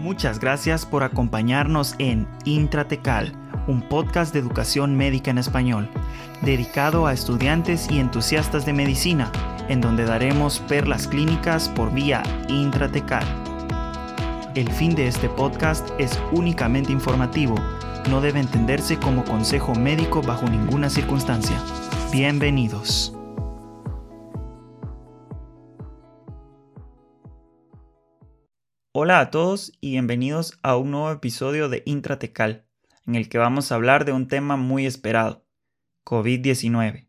Muchas gracias por acompañarnos en Intratecal, un podcast de educación médica en español, dedicado a estudiantes y entusiastas de medicina, en donde daremos perlas clínicas por vía intratecal. El fin de este podcast es únicamente informativo, no debe entenderse como consejo médico bajo ninguna circunstancia. Bienvenidos. Hola a todos y bienvenidos a un nuevo episodio de Intratecal, en el que vamos a hablar de un tema muy esperado, COVID-19.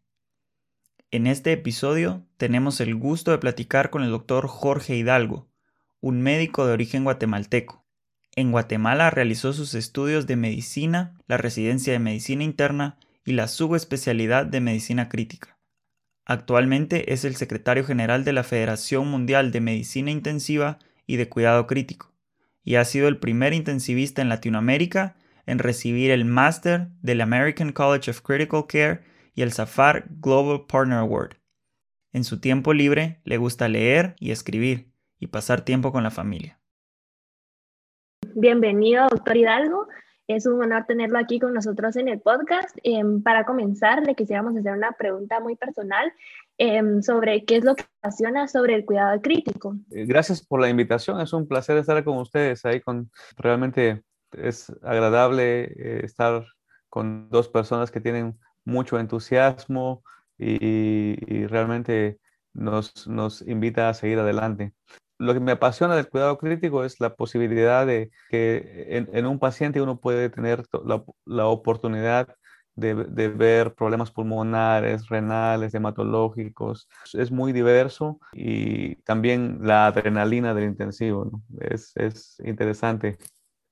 En este episodio tenemos el gusto de platicar con el doctor Jorge Hidalgo, un médico de origen guatemalteco. En Guatemala realizó sus estudios de medicina, la residencia de medicina interna y la subespecialidad de medicina crítica. Actualmente es el secretario general de la Federación Mundial de Medicina Intensiva y de cuidado crítico, y ha sido el primer intensivista en Latinoamérica en recibir el máster del American College of Critical Care y el Safar Global Partner Award. En su tiempo libre le gusta leer y escribir y pasar tiempo con la familia. Bienvenido, doctor Hidalgo. Es un honor tenerlo aquí con nosotros en el podcast. Em, para comenzar, le quisiéramos hacer una pregunta muy personal em, sobre qué es lo que apasiona sobre el cuidado crítico. Eh, gracias por la invitación. Es un placer estar con ustedes ahí. Con, realmente es agradable eh, estar con dos personas que tienen mucho entusiasmo y, realmente nos, nos invita a seguir adelante lo que me apasiona del cuidado crítico es la posibilidad de que en, un paciente uno puede tener la, oportunidad de, ver problemas pulmonares, renales, hematológicos. Es muy diverso y también la adrenalina del intensivo. Es, es interesante.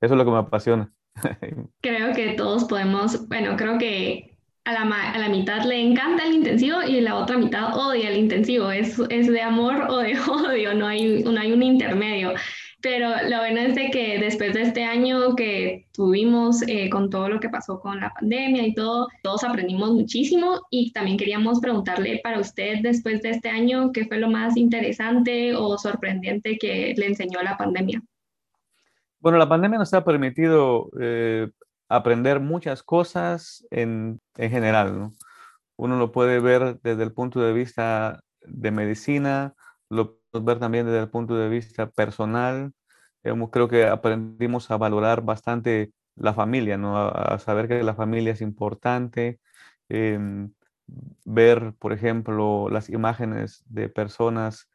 Eso es lo que me apasiona. Creo que todos podemos, bueno, creo que a la, a la, mitad le encanta el intensivo y la otra mitad odia el intensivo. Es, es de amor o de odio, no hay, no hay un intermedio. Pero lo bueno es de que después de este año que tuvimos eh, con todo lo que pasó con la pandemia y todo, todos aprendimos muchísimo y también queríamos preguntarle para usted después de este año qué fue lo más interesante o sorprendente que le enseñó la pandemia. Bueno, la pandemia nos ha permitido eh, aprender muchas cosas en, en general. Uno lo puede ver desde el punto de vista de medicina, lo ver también desde el punto de vista personal. Creo que aprendimos a valorar bastante la familia, ¿no? a, saber que la familia es importante. Em, ver, por ejemplo, las imágenes de personas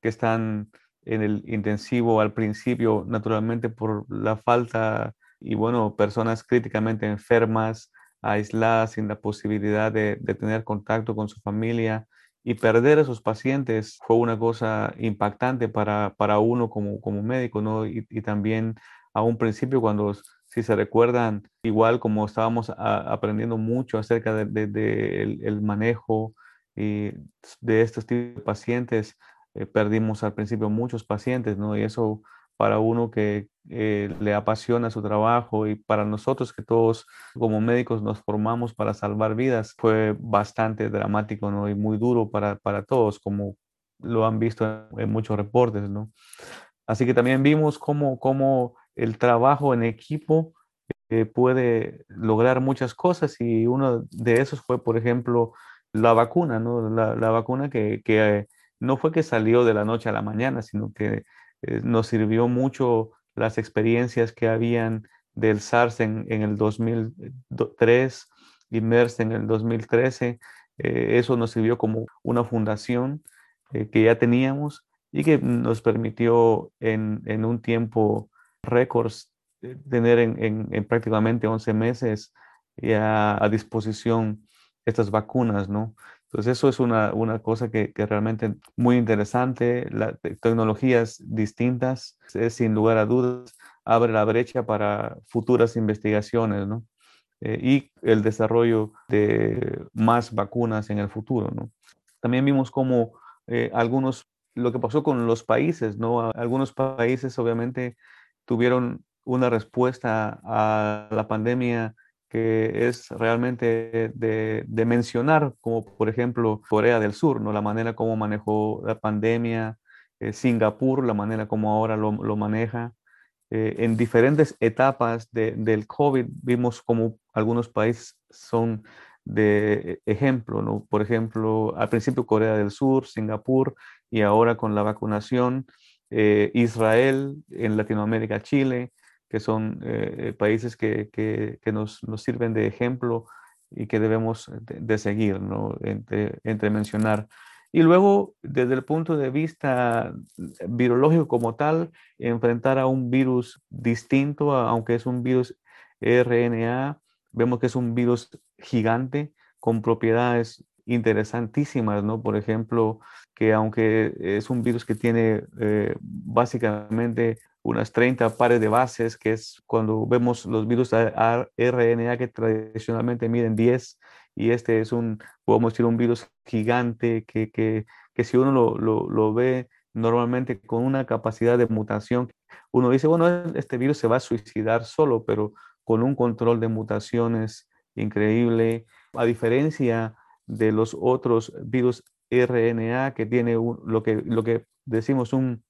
que están en el intensivo al principio, naturalmente por la falta y bueno, personas críticamente enfermas, aisladas, sin la posibilidad de, tener contacto con su familia. Y perder a esos pacientes fue una cosa impactante para, para uno como, como médico, ¿no? Y, también a un principio cuando, si se recuerdan, igual como estábamos aprendiendo mucho acerca del de, el, manejo y de estos tipos de pacientes, eh, perdimos al principio muchos pacientes, ¿no? Y eso para uno que eh, le apasiona su trabajo y para nosotros que todos como médicos nos formamos para salvar vidas, fue bastante dramático ¿no? y muy duro para, para todos, como lo han visto en muchos reportes. ¿no? Así que también vimos cómo, cómo el trabajo en equipo eh, puede lograr muchas cosas y uno de esos fue, por ejemplo, la vacuna, ¿no? la, vacuna que, que no fue que salió de la noche a la mañana, sino que eh, nos sirvió mucho las experiencias que habían del SARS en, el 2003 y MERS en el 2013. Eh, eso nos sirvió como una fundación eh, que ya teníamos y que nos permitió en, un tiempo récord tener en, prácticamente 11 meses ya a disposición estas vacunas, ¿no? Entonces eso es una, una cosa que, que, realmente muy interesante. Las tecnologías distintas, es, sin lugar a dudas, abre la brecha para futuras investigaciones, ¿no? Eh, y el desarrollo de más vacunas en el futuro, ¿no? También vimos cómo eh, algunos, lo que pasó con los países, ¿no? Algunos países obviamente tuvieron una respuesta a la pandemia que es realmente de, mencionar, como por ejemplo Corea del Sur, ¿no? la manera como manejó la pandemia, eh, Singapur, la manera como ahora lo, maneja, eh, en diferentes etapas del COVID vimos como algunos países son de ejemplo, ¿no? Por ejemplo, al principio Corea del Sur, Singapur y ahora con la vacunación, eh, Israel, en Latinoamérica, Chile, que son eh, países que, que, nos, nos, sirven de ejemplo y que debemos de, seguir, ¿no? Entre, entre mencionar. Y luego, desde el punto de vista virológico como tal, enfrentar a un virus distinto, aunque es un virus RNA, vemos que es un virus gigante con propiedades interesantísimas, ¿no? Por ejemplo, que aunque es un virus que tiene eh, básicamente unas 30 pares de bases, que es cuando vemos los virus RNA que tradicionalmente miden 10, y este es un, podemos decir, un virus gigante que, que, que si uno lo, lo, ve normalmente con una capacidad de mutación, uno dice, bueno, este virus se va a suicidar solo, pero con un control de mutaciones increíble, a diferencia de los otros virus RNA que tiene lo, que, lo que decimos un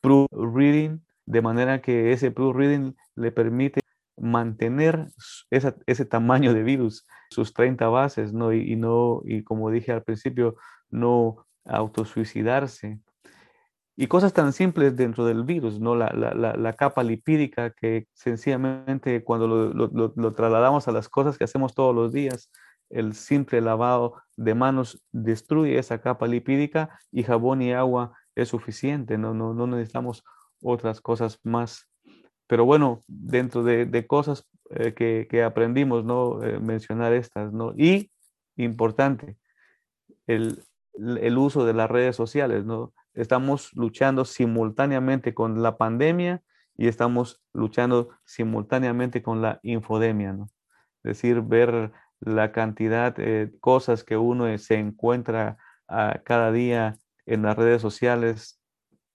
proof reading, de manera que ese proof reading le permite mantener ese tamaño de virus, sus 30 bases, ¿no? Y, no, y como dije al principio, no autosuicidarse. Y cosas tan simples dentro del virus, ¿no? La, la, la, capa lipídica que sencillamente cuando lo, lo, lo, trasladamos a las cosas que hacemos todos los días, el simple lavado de manos destruye esa capa lipídica y jabón y agua es suficiente, no, no, no necesitamos otras cosas más pero bueno, dentro de, cosas eh, que, aprendimos, ¿no? Eh, mencionar estas, ¿no? Y, importante, el, uso de las redes sociales, ¿no? Estamos luchando simultáneamente con la pandemia y estamos luchando simultáneamente con la infodemia, ¿no? Es decir, ver la cantidad de cosas que uno se encuentra a cada día en las redes sociales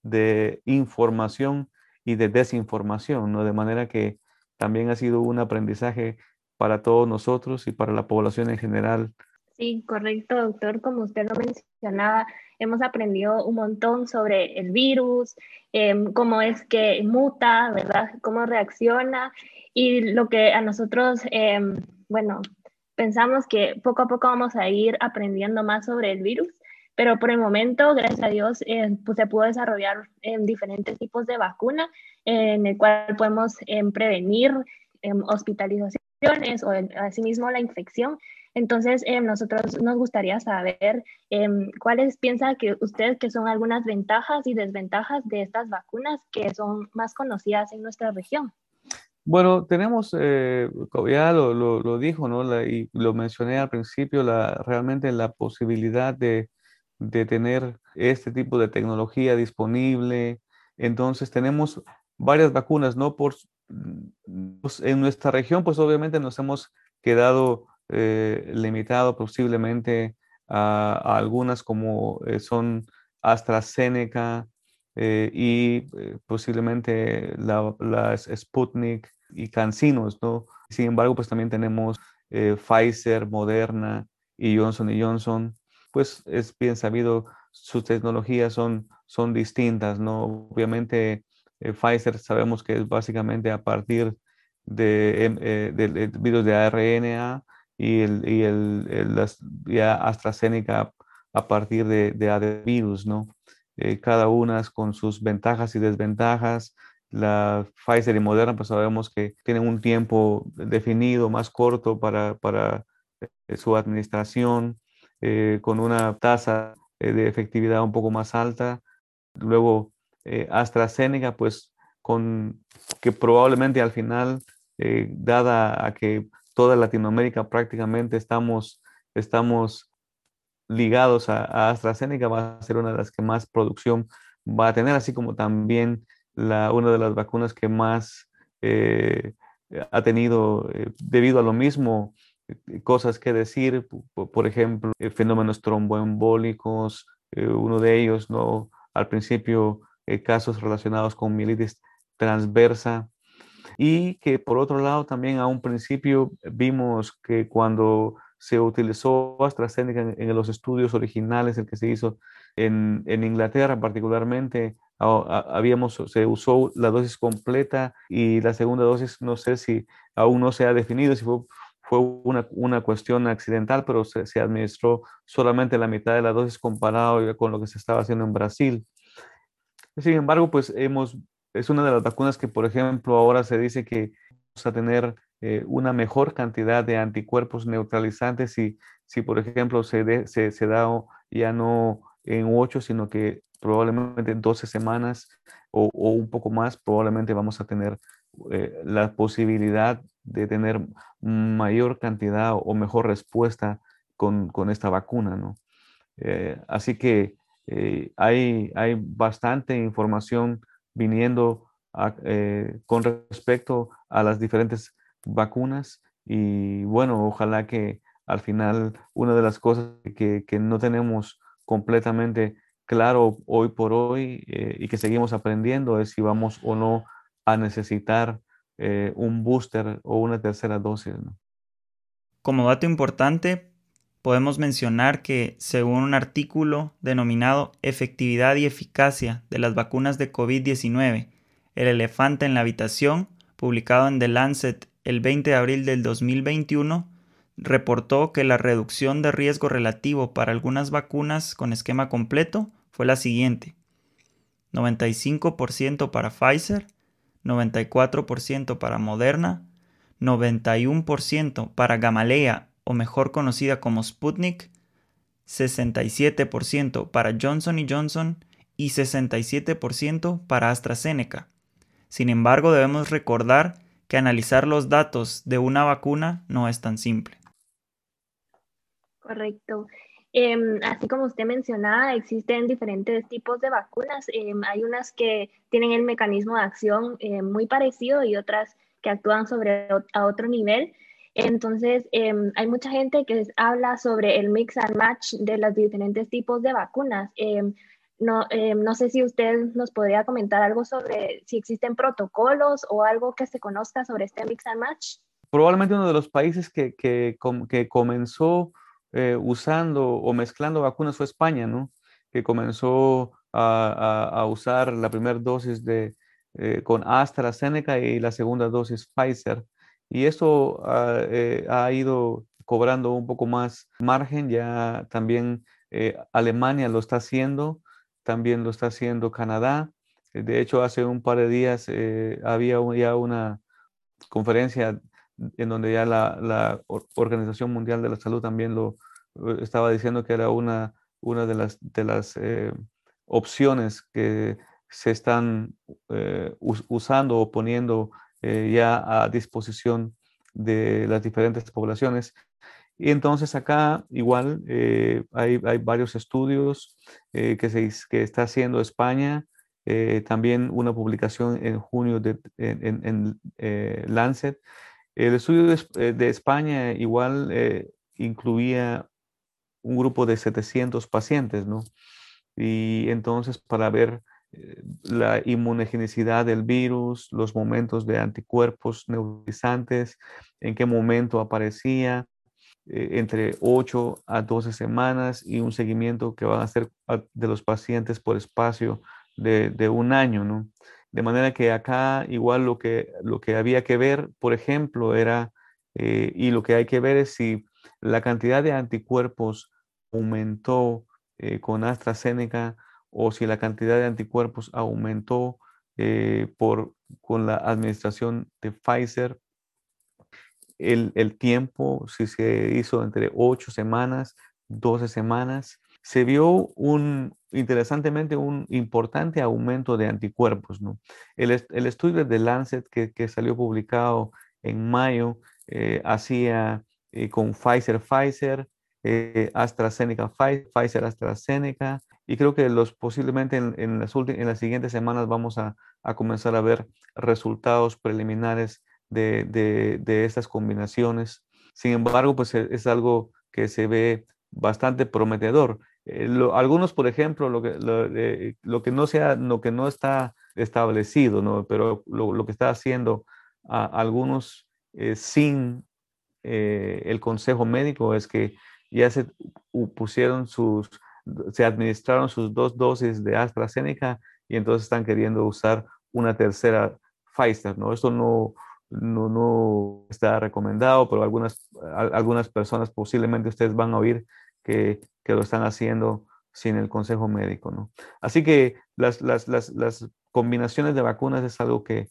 de información y de desinformación, ¿no? De manera que también ha sido un aprendizaje para todos nosotros y para la población en general. Sí, correcto, doctor. Como usted lo mencionaba, hemos aprendido un montón sobre el virus, em, cómo es que muta, ¿verdad? Cómo reacciona y lo que a nosotros, em, bueno, pensamos que poco a poco vamos a ir aprendiendo más sobre el virus pero por el momento, gracias a Dios, eh, pues se pudo desarrollar en diferentes tipos de vacuna en el cual podemos em, prevenir em, hospitalizaciones o asimismo la infección. Entonces, em, nosotros nos gustaría saber cuáles piensa que ustedes que son algunas ventajas y desventajas de estas vacunas que son más conocidas en nuestra región. Bueno, tenemos, eh, ya lo, lo, dijo, ¿no? y lo mencioné al principio, la, realmente la posibilidad de, de tener este tipo de tecnología disponible. Entonces tenemos varias vacunas, ¿no? Por, pues, en nuestra región, pues obviamente nos hemos quedado eh, limitado posiblemente a, algunas como eh, son AstraZeneca eh, y posiblemente las Sputnik y Cancinos, ¿no? Sin embargo, pues también tenemos Pfizer, Moderna y Johnson Johnson pues es bien sabido, sus tecnologías son, son distintas, ¿no? Obviamente eh, Pfizer sabemos que es básicamente a partir de, em, eh, del virus de ARNA y, el, y el, ya AstraZeneca a partir de, de virus, ¿no? Eh, cada una con sus ventajas y desventajas. La Pfizer y Moderna, pues sabemos que tienen un tiempo definido, más corto para, para su administración. Eh, con una tasa eh, de efectividad un poco más alta. Luego eh, AstraZeneca, pues con que probablemente al final, dada a que toda Latinoamérica prácticamente estamos, estamos ligados a, AstraZeneca, va a ser una de las que más producción va a tener, así como también la, una de las vacunas que más ha tenido, debido a lo mismo, cosas que decir, por ejemplo, eh, fenómenos tromboembólicos, eh, uno de ellos, ¿no? Al principio, casos relacionados con mielitis transversa, y que por otro lado también a un principio vimos que cuando se utilizó AstraZeneca en, en los estudios originales, el que se hizo en, en, Inglaterra particularmente, habíamos, se usó la dosis completa y la segunda dosis, no sé si aún no se ha definido, si fue, fue una, una cuestión accidental, pero se, se, administró solamente la mitad de la dosis comparado con lo que se estaba haciendo en Brasil. Sin embargo, pues hemos, es una de las vacunas que, por ejemplo, ahora se dice que vamos a tener eh, una mejor cantidad de anticuerpos neutralizantes si, si por ejemplo, se, se, se da ya no en 8, sino que probablemente en 12 semanas o, un poco más, probablemente vamos a tener eh, la posibilidad de tener mayor cantidad o mejor respuesta con, con esta vacuna, ¿no? Eh, así que hay, hay bastante información viniendo con respecto a las diferentes vacunas y bueno, ojalá que al final una de las cosas que, que no tenemos completamente claro hoy por hoy eh, y que seguimos aprendiendo es si vamos o no a necesitar eh, un booster o una tercera dosis. Como dato importante, podemos mencionar que según un artículo denominado Efectividad y eficacia de las vacunas de COVID-19, el elefante en la habitación, publicado en The Lancet el 20 de abril del 2021, reportó que la reducción de riesgo relativo para algunas vacunas con esquema completo fue la siguiente. 95% para Pfizer, 94% para Moderna, 91% para Gamaleya o mejor conocida como Sputnik, 67% para Johnson Johnson y 67% para AstraZeneca. Sin embargo, debemos recordar que analizar los datos de una vacuna no es tan simple. Correcto. Em, así como usted mencionaba, existen diferentes tipos de vacunas. Em, hay unas que tienen el mecanismo de acción eh, muy parecido y otras que actúan sobre a otro nivel. Entonces, em, hay mucha gente que habla sobre el mix and match de los diferentes tipos de vacunas. No, no, sé si usted nos podría comentar algo sobre si existen protocolos o algo que se conozca sobre este mix and match. Probablemente uno de los países que, que, que comenzó eh, usando o mezclando vacunas fue España, ¿no? Que comenzó a, a, usar la primera dosis de, eh, con AstraZeneca y la segunda dosis Pfizer. Y eso ah, eh, ha ido cobrando un poco más margen, ya también Alemania lo está haciendo, también lo está haciendo Canadá. De hecho, hace un par de días había ya una conferencia en donde ya la, la, Organización Mundial de la Salud también lo eh, estaba diciendo que era una, una de las, de las eh, opciones que se están eh, usando o poniendo ya a disposición de las diferentes poblaciones. Y entonces acá igual hay, hay, varios estudios que, se, que está haciendo España, también una publicación en junio de, en, en Lancet, el estudio de, España igual eh, incluía un grupo de 700 pacientes, ¿no? Y entonces para ver eh, la inmunogenicidad del virus, los momentos de anticuerpos neutralizantes, en qué momento aparecía, eh, entre 8 a 12 semanas y un seguimiento que van a hacer de los pacientes por espacio de, de un año, ¿no? De manera que acá igual lo que, lo que había que ver, por ejemplo, era, eh, y lo que hay que ver es si la cantidad de anticuerpos aumentó eh, con AstraZeneca o si la cantidad de anticuerpos aumentó eh, por, con la administración de Pfizer. El, el tiempo, si se hizo entre 8 semanas, 12 semanas, se vio un, interesantemente un importante aumento de anticuerpos. ¿no? El, estudio de Lancet que, salió publicado en mayo eh, hacía eh, con Pfizer, Pfizer, eh, AstraZeneca, Pfizer, AstraZeneca, y creo que los posiblemente en, las, en las siguientes semanas vamos a, comenzar a ver resultados preliminares de, de, estas combinaciones. Sin embargo, pues es algo que se ve bastante prometedor. Eh, algunos, por ejemplo, lo que, lo, que no sea, lo que no está establecido, ¿no? pero lo, que está haciendo a, algunos eh, sin eh, el consejo médico es que ya se pusieron sus, se administraron sus dos dosis de AstraZeneca y entonces están queriendo usar una tercera Pfizer, ¿no? Esto no, no, no está recomendado, pero algunas, algunas personas posiblemente ustedes van a oír que, lo están haciendo sin el consejo médico, ¿no? Así que las, las, las, combinaciones de vacunas es algo que,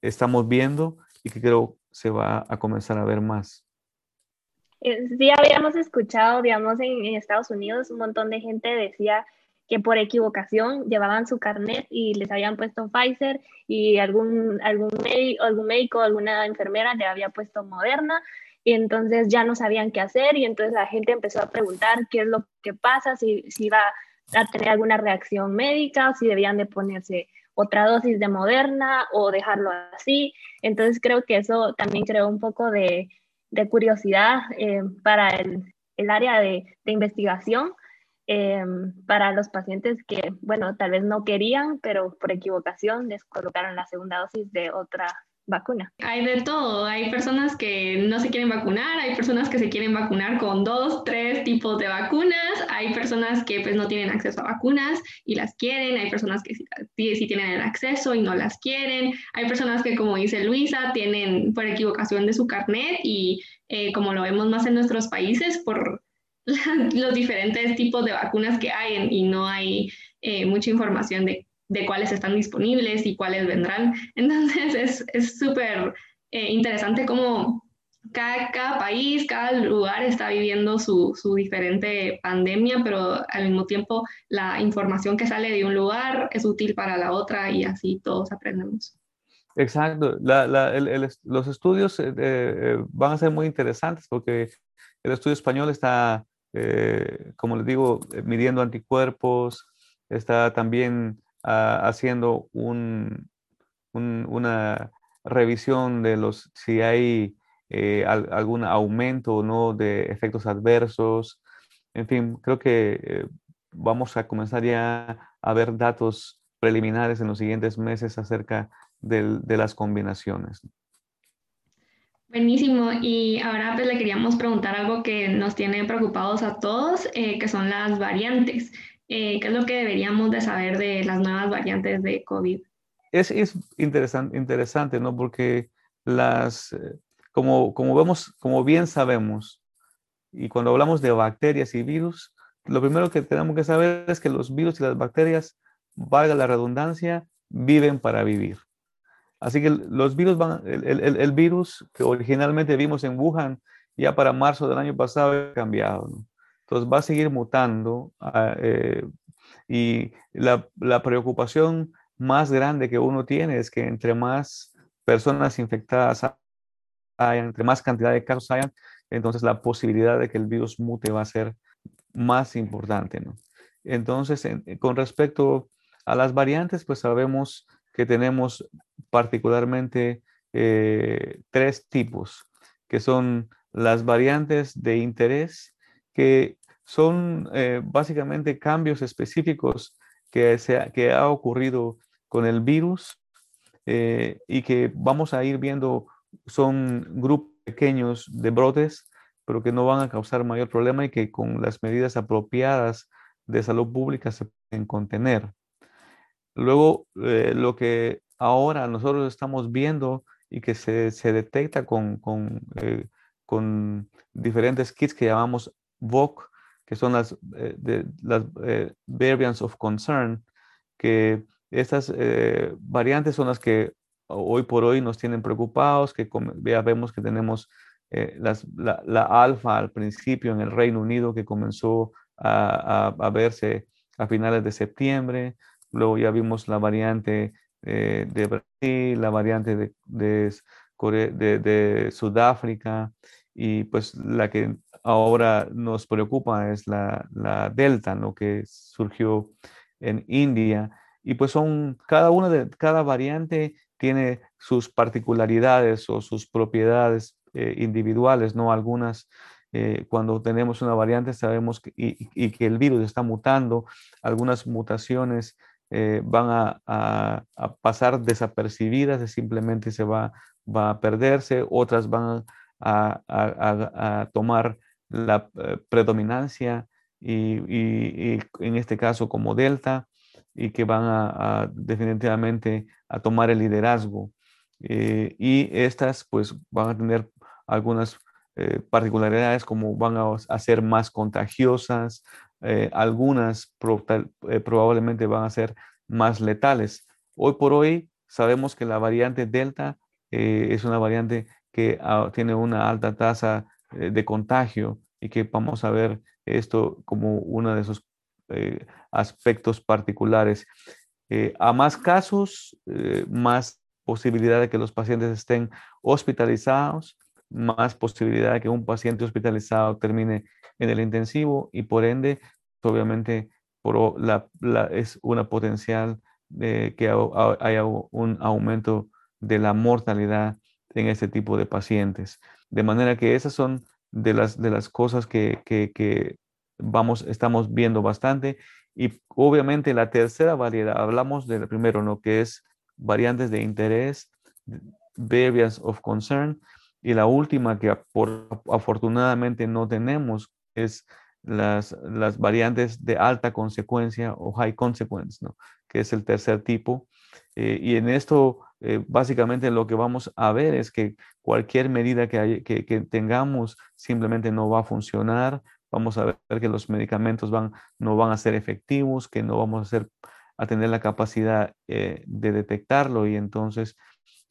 estamos viendo y que creo se va a comenzar a ver más. Eh, sí, habíamos escuchado, digamos, en, Estados Unidos un montón de gente decía que por equivocación llevaban su carnet y les habían puesto Pfizer y algún, algún, algún médico, alguna enfermera le había puesto Moderna y entonces ya no sabían qué hacer y entonces la gente empezó a preguntar qué es lo que pasa, si, si iba a tener alguna reacción médica, si debían de ponerse otra dosis de Moderna o dejarlo así. Entonces creo que eso también creó un poco de, de curiosidad eh, para el, el, área de, de investigación, eh, para los pacientes que, bueno, tal vez no querían, pero por equivocación les colocaron la segunda dosis de otra vacuna. Hay de todo, hay personas que no se quieren vacunar, hay personas que se quieren vacunar con dos, tres tipos de vacunas, hay personas que pues no tienen acceso a vacunas y las quieren, hay personas que sí, tienen el acceso y no las quieren, hay personas que como dice Luisa, tienen por equivocación de su carnet y eh, como lo vemos más en nuestros países por los diferentes tipos de vacunas que hay y no hay eh, mucha información de de cuáles están disponibles y cuáles vendrán. Entonces es súper eh, interesante cómo cada, cada, país, cada lugar está viviendo su, su, diferente pandemia, pero al mismo tiempo la información que sale de un lugar es útil para la otra y así todos aprendemos. Exacto. La, la, el, los estudios eh, eh, van a ser muy interesantes porque el estudio español está, como les digo, midiendo anticuerpos, está también haciendo un, una revisión de los si hay eh, algún aumento o no de efectos adversos. En fin, creo que eh, vamos a comenzar ya a ver datos preliminares en los siguientes meses acerca de las combinaciones. Buenísimo. Y ahora pues le queríamos preguntar algo que nos tiene preocupados a todos, eh, que son las variantes. Eh, ¿Qué es lo que deberíamos de saber de las nuevas variantes de COVID? Es, es interesante, ¿no? Porque las, eh, como, como vemos, como bien sabemos, y cuando hablamos de bacterias y virus, lo primero que tenemos que saber es que los virus y las bacterias, valga la redundancia, viven para vivir. Así que los virus van, el, el, el virus que originalmente vimos en Wuhan, ya para marzo del año pasado ha cambiado. ¿no? Entonces va a seguir mutando ah, eh, y la, preocupación más grande que uno tiene es que entre más personas infectadas hayan, entre más cantidad de casos hayan, entonces la posibilidad de que el virus mute va a ser más importante. ¿no? Entonces, con respecto a las variantes, pues sabemos que tenemos particularmente eh, tres tipos, que son las variantes de interés, que son eh, básicamente cambios específicos que, se, que ha ocurrido con el virus eh, y que vamos a ir viendo, son grupos pequeños de brotes, pero que no van a causar mayor problema y que con las medidas apropiadas de salud pública se pueden contener. Luego, eh, lo que ahora nosotros estamos viendo y que se, se detecta con, con, con diferentes kits que llamamos VOC, que son las, eh, de, las eh, variants of concern, que estas eh, variantes son las que hoy por hoy nos tienen preocupados, que ya vemos que tenemos las, la, la, alfa al principio en el Reino Unido que comenzó a, a, verse a finales de septiembre, luego ya vimos la variante de Brasil, la variante de, de, de, de Sudáfrica y pues la que ahora nos preocupa es la, la Delta, lo que surgió en India. Y pues son, cada una de, cada variante tiene sus particularidades o sus propiedades eh, individuales, ¿no? Algunas, eh, cuando tenemos una variante sabemos que, y, que el virus está mutando, algunas mutaciones eh, van a, a, pasar desapercibidas, simplemente se va, va a perderse, otras van a, a tomar la eh, predominancia y, en este caso como delta, y que van a, definitivamente a tomar el liderazgo. Eh, y estas pues van a tener algunas eh, particularidades como van a, ser más contagiosas, algunas probablemente van a ser más letales. Hoy por hoy sabemos que la variante Delta es una variante que ah, tiene una alta tasa de contagio y que vamos a ver esto como uno de esos eh, aspectos particulares. Eh, a más casos, eh, más posibilidad de que los pacientes estén hospitalizados, más posibilidad de que un paciente hospitalizado termine en el intensivo y por ende, obviamente, la, es una potencial de que haya un aumento de la mortalidad en este tipo de pacientes. De manera que esas son de las, de las cosas que, que, vamos, estamos viendo bastante. Y obviamente la tercera variedad, hablamos del primero, ¿no? Que es variantes de interés, variants of concern. Y la última que afortunadamente no tenemos es las, las variantes de alta consecuencia o high consequence, ¿no? Que es el tercer tipo. Eh, y en esto, eh, básicamente lo que vamos a ver es que cualquier medida que, tengamos simplemente no va a funcionar. Vamos a ver que los medicamentos no van a ser efectivos, que no vamos a, tener la capacidad eh, de detectarlo. Y entonces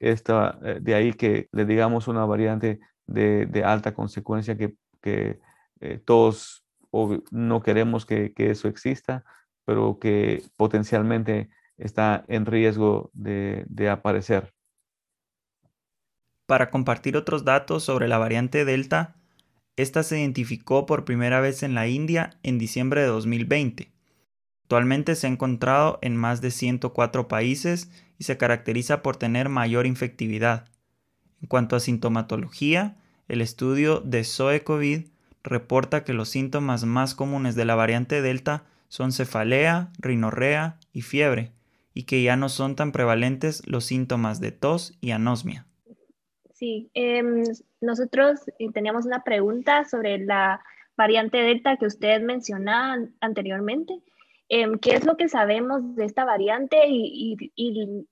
eh, de ahí que le digamos una variante de, alta consecuencia que, eh, todos no queremos que, eso exista, pero que potencialmente está en riesgo de, de aparecer. Para compartir otros datos sobre la variante Delta, esta se identificó por primera vez en la India en diciembre de 2020. Actualmente se ha encontrado en más de 104 países y se caracteriza por tener mayor infectividad. En cuanto a sintomatología, el estudio de SOE-COVID reporta que los síntomas más comunes de la variante Delta son cefalea, rinorrea y fiebre, y que ya no son tan prevalentes los síntomas de tos y anosmia. Sí, em, nosotros eh, teníamos una pregunta sobre la variante Delta que usted mencionaba anteriormente. Em, ¿Qué es lo que sabemos de esta variante y,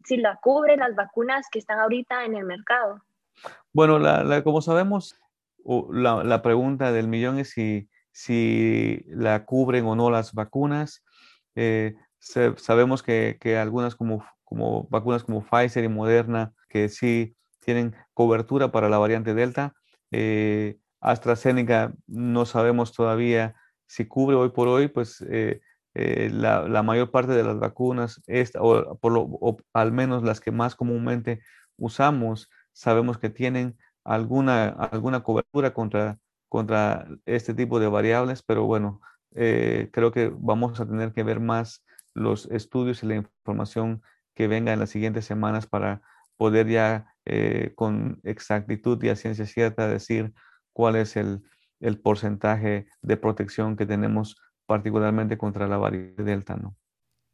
si la cubre las vacunas que están ahorita en el mercado? Bueno, como sabemos, la, pregunta del millón es si, si la cubren o no las vacunas. Eh, sabemos que, algunas como, vacunas como Pfizer y Moderna, que sí tienen cobertura para la variante Delta. Eh, AstraZeneca no sabemos todavía si cubre hoy por hoy, pues eh, eh, la, mayor parte de las vacunas, o, por lo, al menos las que más comúnmente usamos, sabemos que tienen alguna, alguna cobertura contra, contra este tipo de variables, pero bueno, creo que vamos a tener que ver más los estudios y la información que venga en las siguientes semanas para poder ya eh, con exactitud y a ciencia cierta decir cuál es el, porcentaje de protección que tenemos particularmente contra la variante Delta. ¿no?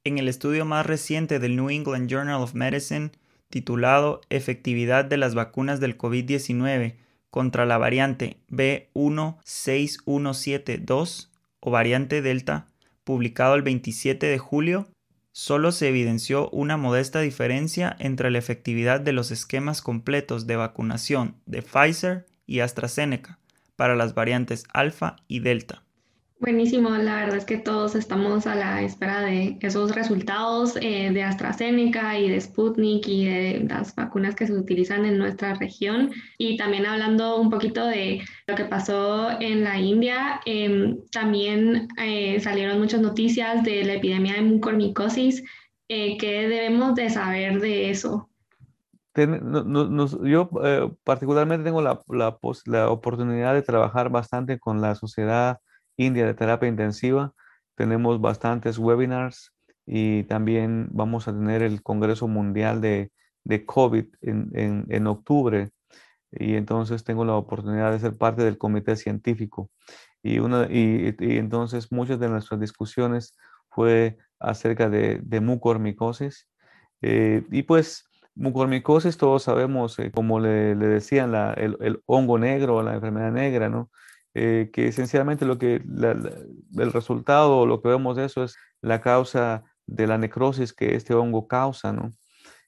En el estudio más reciente del New England Journal of Medicine, titulado Efectividad de las vacunas del COVID-19 contra la variante B16172 o variante Delta, publicado el 27 de julio, solo se evidenció una modesta diferencia entre la efectividad de los esquemas completos de vacunación de Pfizer y AstraZeneca para las variantes alfa y delta. Buenísimo, la verdad es que todos estamos a la espera de esos resultados eh, de AstraZeneca y de Sputnik y de las vacunas que se utilizan en nuestra región. Y también hablando un poquito de lo que pasó en la India, em, también eh, salieron muchas noticias de la epidemia de mucormicosis. Eh, ¿Qué debemos de saber de eso? yo particularmente tengo la, la, la oportunidad de trabajar bastante con la sociedad India de terapia intensiva. Tenemos bastantes webinars y también vamos a tener el Congreso Mundial de, de COVID en, en, octubre. Y entonces tengo la oportunidad de ser parte del comité científico. Y, una, y, entonces muchas de nuestras discusiones fue acerca de, de mucormicosis. Eh, y pues mucormicosis todos sabemos, eh, como le, le decían, la, el, el, hongo negro, la enfermedad negra, ¿no? Eh, que esencialmente lo que el resultado lo que vemos de eso es la causa de la necrosis que este hongo causa, ¿no?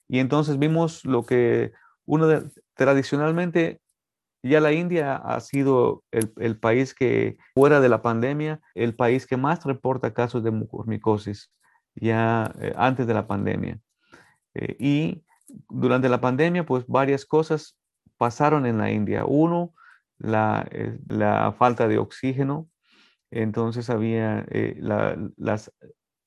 Y entonces vimos lo que uno de, tradicionalmente ya la India ha sido el, país que, fuera de la pandemia, el país que más reporta casos de mucormicosis, ya eh, antes de la pandemia. Eh, y durante la pandemia, pues varias cosas pasaron en la India. Uno, la, eh, la falta de oxígeno. Entonces había las,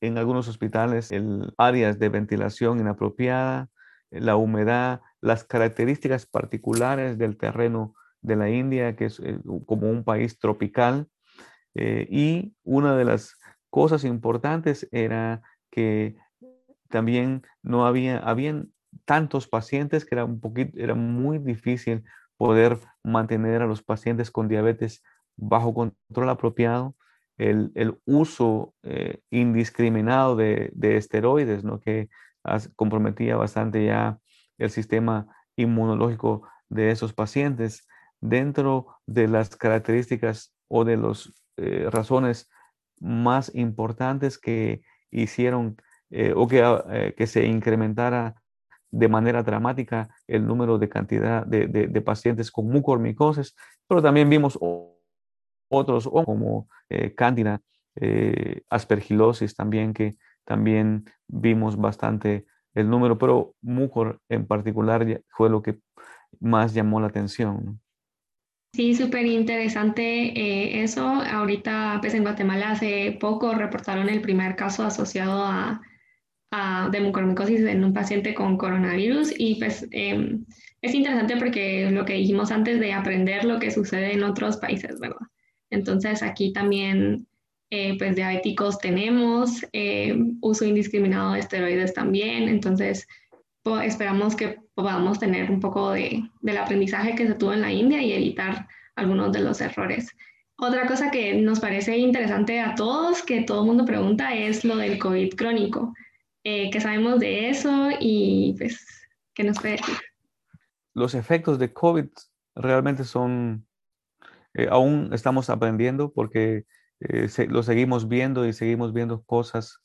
en algunos hospitales áreas de ventilación inapropiada, la humedad, las características particulares del terreno de la India, que es eh, como un país tropical. Eh, y una de las cosas importantes era que también no había, habían tantos pacientes que era un poquito, era muy difícil poder mantener a los pacientes con diabetes bajo control apropiado, el, uso eh, indiscriminado de, de, esteroides, ¿no? que comprometía bastante ya el sistema inmunológico de esos pacientes dentro de las características o de las eh, razones más importantes que hicieron eh, o que, que, se incrementara de manera dramática el número de cantidad de, de, pacientes con mucormicosis, pero también vimos otros como cándida, aspergilosis también, que también vimos bastante el número, pero mucor en particular fue lo que más llamó la atención. Sí, súper interesante eh, eso. Ahorita, pues en Guatemala hace poco reportaron el primer caso asociado a, a de mucormicosis en un paciente con coronavirus y pues em, es interesante porque lo que dijimos antes de aprender lo que sucede en otros países, ¿verdad? Entonces aquí también, eh, pues diabéticos tenemos, eh, uso indiscriminado de esteroides también, entonces esperamos que podamos tener un poco de, del aprendizaje que se tuvo en la India y evitar algunos de los errores. Otra cosa que nos parece interesante a todos, que todo el mundo pregunta, es lo del COVID crónico. Eh, ¿Qué sabemos de eso y pues, qué nos puede decir? Los efectos de COVID realmente son, eh, aún estamos aprendiendo porque eh, lo seguimos viendo y seguimos viendo cosas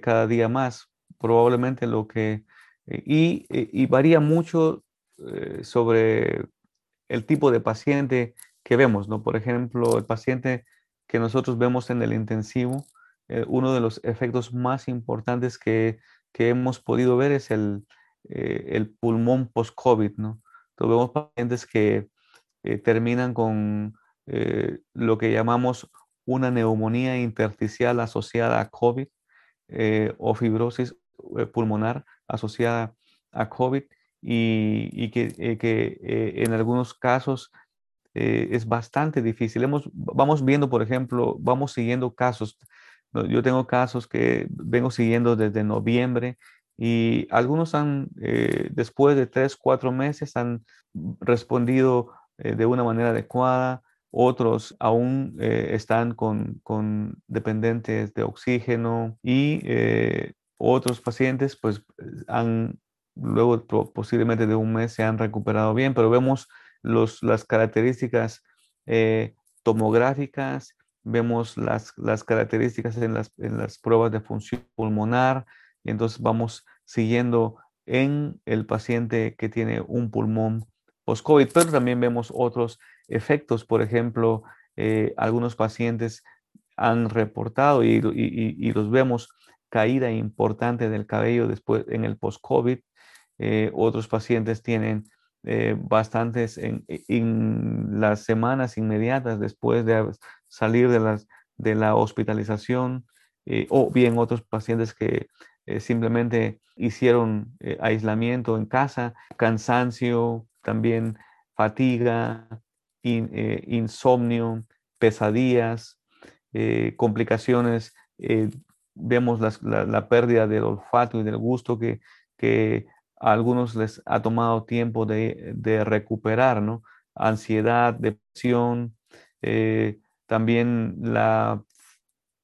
cada día más. Probablemente lo que eh, eh, y, varía mucho eh, sobre el tipo de paciente que vemos, ¿no? Por ejemplo, el paciente que nosotros vemos en el intensivo, uno de los efectos más importantes que, que hemos podido ver es el, el pulmón post-COVID, ¿no? Entonces vemos pacientes que terminan con lo que llamamos una neumonía intersticial asociada a COVID o fibrosis pulmonar asociada a COVID y, que, eh, eh, en algunos casos eh, es bastante difícil. Hemos, vamos viendo, por ejemplo, vamos siguiendo casos. Yo tengo casos que vengo siguiendo desde noviembre y algunos han, después de tres, cuatro meses, han respondido de una manera adecuada. Otros aún están con, con, dependientes de oxígeno y otros pacientes, pues, han, luego posiblemente de un mes se han recuperado bien, pero vemos los, las características eh, tomográficas, vemos las, las características en las, en las pruebas de función pulmonar, y entonces vamos siguiendo en el paciente que tiene un pulmón post-COVID, pero también vemos otros efectos, por ejemplo, eh, algunos pacientes han reportado y, y, y, los vemos caída importante del cabello después en el post-COVID. Eh, otros pacientes tienen eh, bastantes en, las semanas inmediatas después de salir de, de la hospitalización, eh, o bien otros pacientes que simplemente hicieron aislamiento en casa, cansancio, también fatiga, insomnio, pesadillas, complicaciones vemos la, pérdida del olfato y del gusto que, que a algunos les ha tomado tiempo de, recuperar, ¿no? Ansiedad, depresión, eh, también la,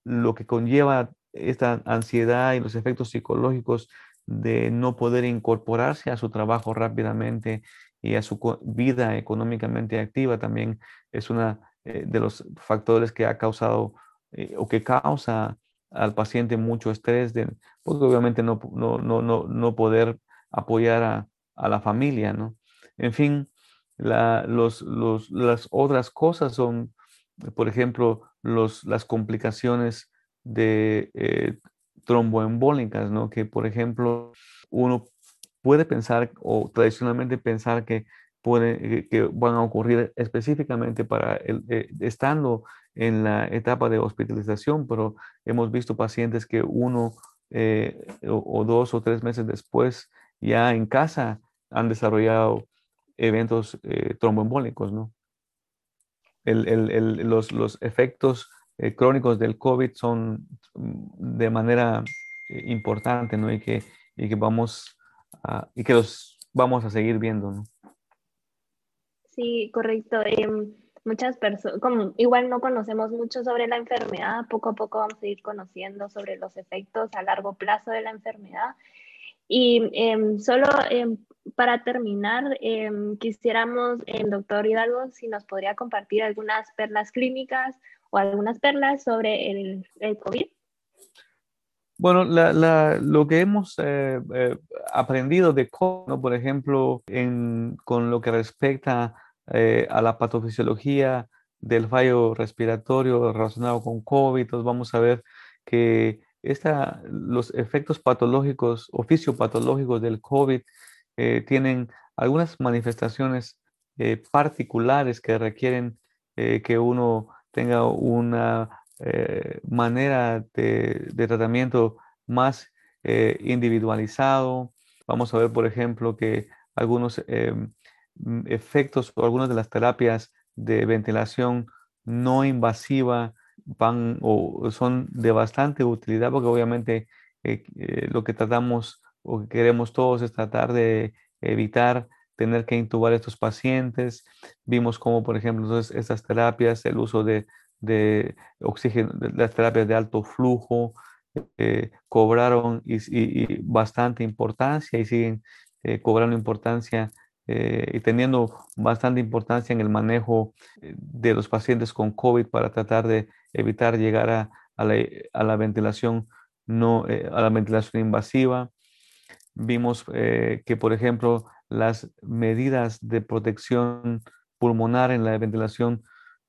lo que conlleva esta ansiedad y los efectos psicológicos de no poder incorporarse a su trabajo rápidamente y a su vida económicamente activa también es uno eh, de los factores que ha causado eh, o que causa al paciente mucho estrés, de, porque obviamente no, no, no, no poder apoyar a, a, la familia, ¿no? En fin, la, los, los, las otras cosas son, por ejemplo, los, las complicaciones de eh, tromboembólicas, ¿no? Que, por ejemplo, uno puede pensar o tradicionalmente pensar que, puede, eh, que van a ocurrir específicamente para el, eh, estando en la etapa de hospitalización, pero hemos visto pacientes que uno o, dos o tres meses después ya en casa han desarrollado eventos tromboembólicos, ¿no? Los, los efectos eh, crónicos del COVID son mm, de manera eh, importante, ¿no? Y que, y que vamos a, y que los vamos a seguir viendo, ¿no? Sí, correcto. Em, muchas personas, igual no conocemos mucho sobre la enfermedad, poco a poco vamos a ir conociendo sobre los efectos a largo plazo de la enfermedad. Y em, solo em, para terminar, quisiéramos, el doctor Hidalgo, si nos podría compartir algunas perlas clínicas o algunas perlas sobre el, COVID? Bueno, lo que hemos eh, eh, aprendido de COVID, por ejemplo, con lo que respecta eh, a la patofisiología del fallo respiratorio relacionado con COVID, entonces vamos a ver que esta, los efectos patológicos o fisiopatológicos del COVID tienen algunas manifestaciones particulares que requieren que uno tenga una eh, manera de, tratamiento más eh, individualizado. Vamos a ver, por ejemplo, que algunos eh, mm, efectos o algunas de las terapias de ventilación no invasiva van o son de bastante utilidad porque obviamente lo que tratamos o que queremos todos es tratar de evitar tener que intubar a estos pacientes. Vimos como, por ejemplo, entonces, estas terapias, el uso de, de oxígeno, las terapias de alto flujo, eh, cobraron y, bastante importancia y siguen eh, cobrando importancia eh, y teniendo bastante importancia en el manejo de los pacientes con COVID para tratar de evitar llegar a, la, ventilación no a la ventilación invasiva. Vimos que, por ejemplo, las medidas de protección pulmonar en la ventilación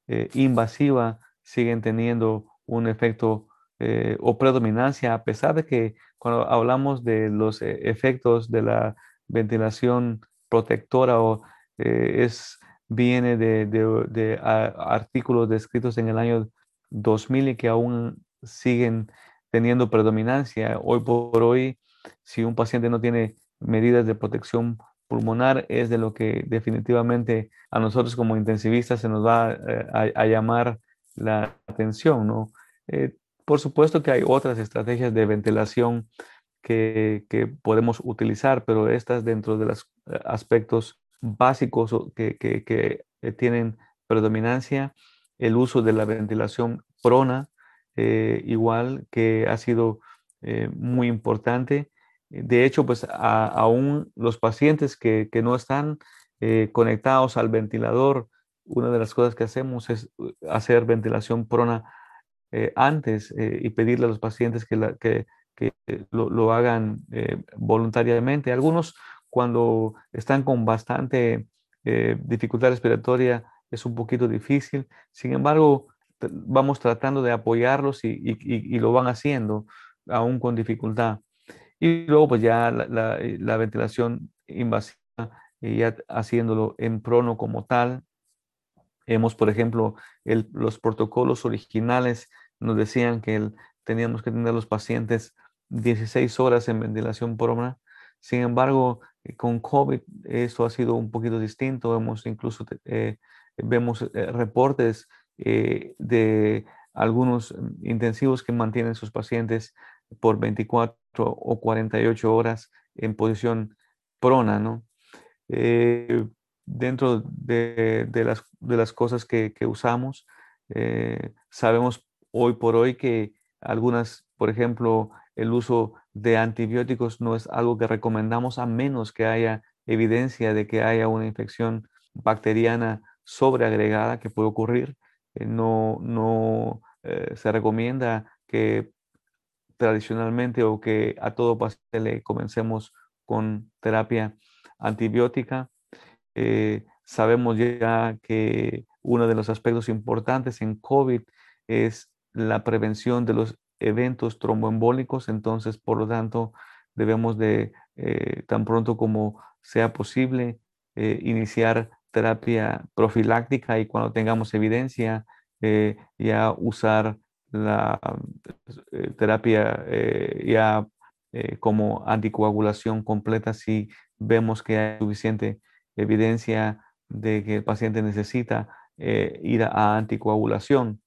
eh, invasiva siguen teniendo un efecto eh, o predominancia, a pesar de que cuando hablamos de los eh, efectos de la ventilación protectora o es, viene de, artículos descritos en el año 2000 y que aún siguen teniendo predominancia. Hoy por hoy, si un paciente no tiene medidas de protección pulmonar es de lo que definitivamente a nosotros como intensivistas se nos va eh, a, llamar la atención, ¿no? Eh, por supuesto que hay otras estrategias de ventilación que, podemos utilizar, pero estas dentro de los eh, aspectos básicos que, que, tienen predominancia, el uso de la ventilación prona, igual que ha sido muy importante de hecho, pues aún los pacientes que, no están eh, conectados al ventilador, una de las cosas que hacemos es hacer ventilación prona eh, antes eh, y pedirle a los pacientes que, lo, hagan voluntariamente. Algunos cuando están con bastante dificultad respiratoria es un poquito difícil. Sin embargo, vamos tratando de apoyarlos y lo van haciendo aún con dificultad. Y luego pues ya la, eh, ventilación invasiva, y ya haciéndolo en prono como tal. Hemos, por ejemplo, los protocolos originales nos decían que teníamos que tener los pacientes 16 horas en ventilación prona. Sin embargo, eh, con COVID eso ha sido un poquito distinto. Hemos incluso, eh, vemos reportes de algunos mm, intensivos que mantienen sus pacientes por 24 o 48 horas en posición prona, ¿no? Eh, dentro de, las, de, las, cosas que, usamos, eh, sabemos hoy por hoy que algunas, por ejemplo, el uso de antibióticos no es algo que recomendamos a menos que haya evidencia de que haya una infección bacteriana sobreagregada que puede ocurrir. Eh, no no se recomienda que tradicionalmente o que a todo paciente le comencemos con terapia antibiótica. Eh, sabemos ya que uno de los aspectos importantes en COVID es la prevención de los eventos tromboembólicos, entonces por lo tanto debemos de eh, tan pronto como sea posible eh, iniciar terapia profiláctica y cuando tengamos evidencia ya usar la terapia ya como anticoagulación completa si vemos que hay suficiente evidencia de que el paciente necesita eh, ir a anticoagulación.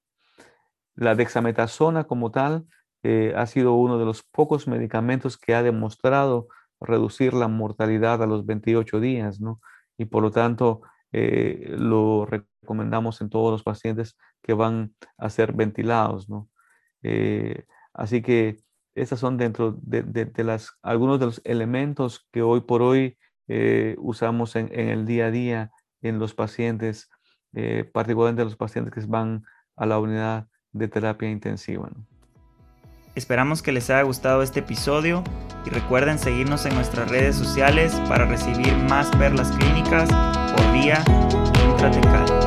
La dexametasona como tal eh, ha sido uno de los pocos medicamentos que ha demostrado reducir la mortalidad a los 28 días, ¿no? Y por lo tanto eh, lo recomendamos en todos los pacientes que van a ser ventilados, ¿no? así que estas son dentro de, las, algunos de los elementos que hoy por hoy usamos en, en el día a día en los pacientes, eh, particularmente los pacientes que van a la unidad de terapia intensiva. Esperamos que les haya gustado este episodio y recuerden seguirnos en nuestras redes sociales para recibir más perlas clínicas por vía intratecal.